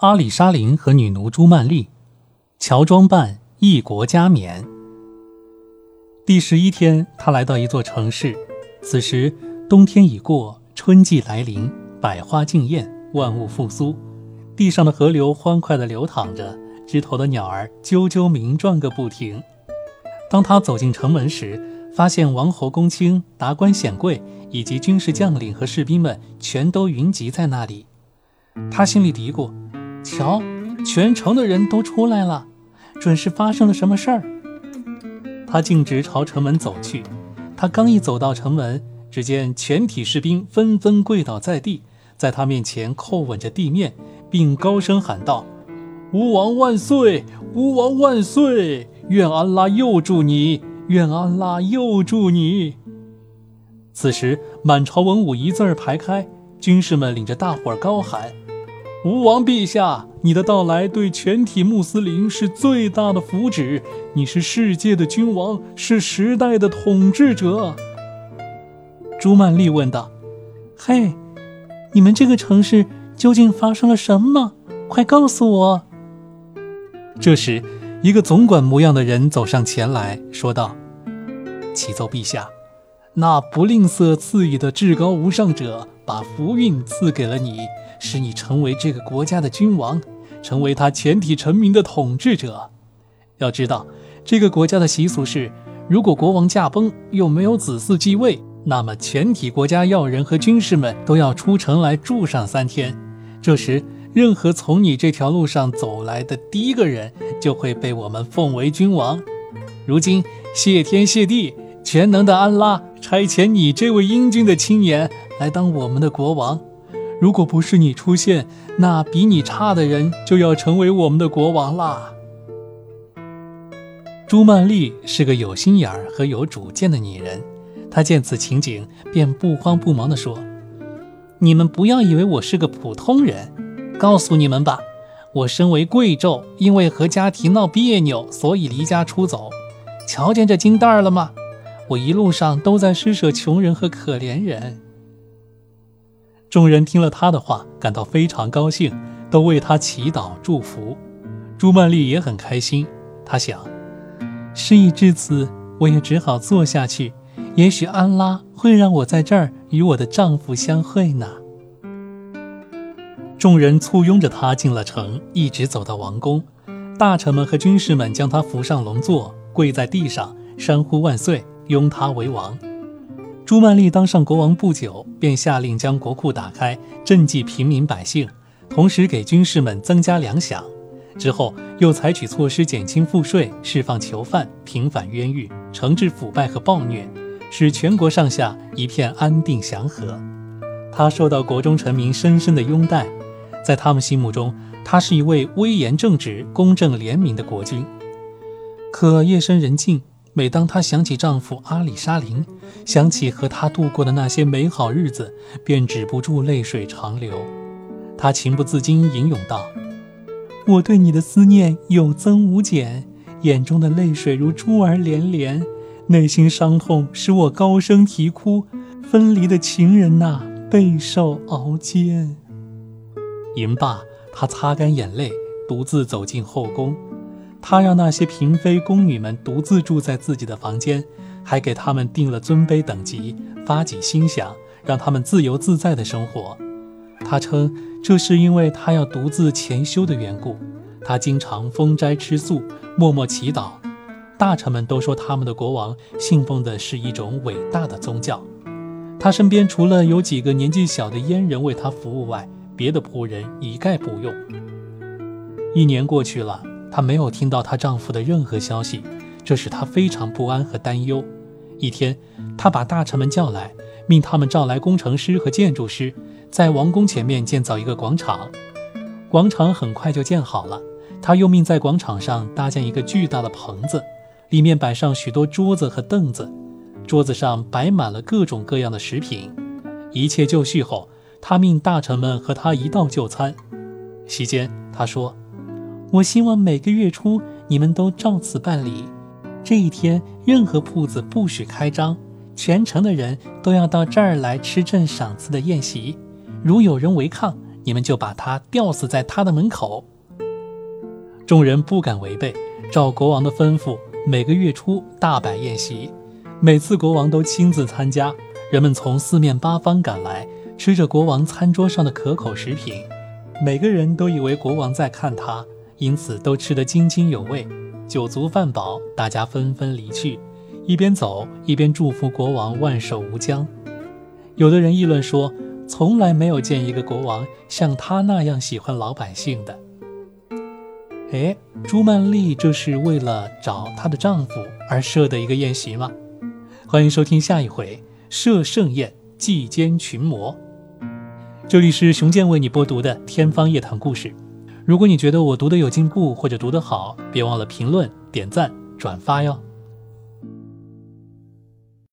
阿里沙琳和女奴朱曼丽，乔装扮，异国加冕。第十一天，他来到一座城市，此时冬天已过，春季来临，百花竞艳，万物复苏，地上的河流欢快地流淌着，枝头的鸟儿啾啾鸣转个不停。当他走进城门时，发现王侯公卿、达官显贵以及军事将领和士兵们全都云集在那里，他心里嘀咕。瞧，全城的人都出来了，准是发生了什么事儿。他径直朝城门走去。他刚一走到城门，只见全体士兵纷纷跪倒在地，在他面前叩吻着地面，并高声喊道：“吾王万岁！吾王万岁！愿安拉佑助你！愿安拉佑助你！”此时，满朝文武一字儿排开，军士们领着大伙儿高喊。吴王陛下，你的到来对全体穆斯林是最大的福祉。你是世界的君王，是时代的统治者。朱曼丽问道：“嘿，你们这个城市究竟发生了什么？快告诉我。”这时，一个总管模样的人走上前来说道：“启奏陛下，那不吝啬赐予的至高无上者把福运赐给了你。”使你成为这个国家的君王，成为他全体臣民的统治者。要知道，这个国家的习俗是，如果国王驾崩又没有子嗣继位，那么全体国家要人和军士们都要出城来住上三天。这时，任何从你这条路上走来的第一个人就会被我们奉为君王。如今，谢天谢地，全能的安拉差遣你这位英俊的青年来当我们的国王。如果不是你出现，那比你差的人就要成为我们的国王啦。朱曼丽是个有心眼儿和有主见的女人，她见此情景，便不慌不忙地说：“你们不要以为我是个普通人，告诉你们吧，我身为贵胄，因为和家庭闹别扭，所以离家出走。瞧见这金蛋儿了吗？我一路上都在施舍穷人和可怜人。”众人听了他的话，感到非常高兴，都为他祈祷祝福。朱曼丽也很开心，她想，事已至此，我也只好做下去。也许安拉会让我在这儿与我的丈夫相会呢。众人簇拥着他进了城，一直走到王宫。大臣们和军士们将他扶上龙座，跪在地上，山呼万岁，拥他为王。朱曼丽当上国王不久，便下令将国库打开，赈济平民百姓，同时给军士们增加粮饷。之后又采取措施减轻赋税、释放囚犯、平反冤狱、惩治腐败和暴虐，使全国上下一片安定祥和。他受到国中臣民深深的拥戴，在他们心目中，他是一位威严正直、公正廉明的国君。可夜深人静。每当她想起丈夫阿里沙林，想起和他度过的那些美好日子，便止不住泪水长流。她情不自禁吟咏道：“我对你的思念有增无减，眼中的泪水如珠儿连连，内心伤痛使我高声啼哭。分离的情人呐，备受熬煎。”吟罢，她擦干眼泪，独自走进后宫。他让那些嫔妃、宫女们独自住在自己的房间，还给他们定了尊卑等级，发给薪饷，让他们自由自在的生活。他称这是因为他要独自潜修的缘故。他经常封斋吃素，默默祈祷。大臣们都说他们的国王信奉的是一种伟大的宗教。他身边除了有几个年纪小的阉人为他服务外，别的仆人一概不用。一年过去了。她没有听到她丈夫的任何消息，这使她非常不安和担忧。一天，她把大臣们叫来，命他们召来工程师和建筑师，在王宫前面建造一个广场。广场很快就建好了。她又命在广场上搭建一个巨大的棚子，里面摆上许多桌子和凳子，桌子上摆满了各种各样的食品。一切就绪后，她命大臣们和她一道就餐。席间，她说。我希望每个月初你们都照此办理。这一天，任何铺子不许开张，全城的人都要到这儿来吃朕赏赐的宴席。如有人违抗，你们就把他吊死在他的门口。众人不敢违背，照国王的吩咐，每个月初大摆宴席，每次国王都亲自参加。人们从四面八方赶来，吃着国王餐桌上的可口食品，每个人都以为国王在看他，因此都吃得津津有味。酒足饭饱，大家纷纷离去，一边走一边祝福国王万寿无疆。有的人议论说，从来没有见一个国王像他那样喜欢老百姓的。哎，朱曼丽这是为了找她的丈夫而设的一个宴席吗？欢迎收听下一回。设盛宴，祭奸群魔。这里是熊健为你播读的天方夜谭故事。如果你觉得我读的有进步或者读得好，别忘了评论、点赞、转发哟。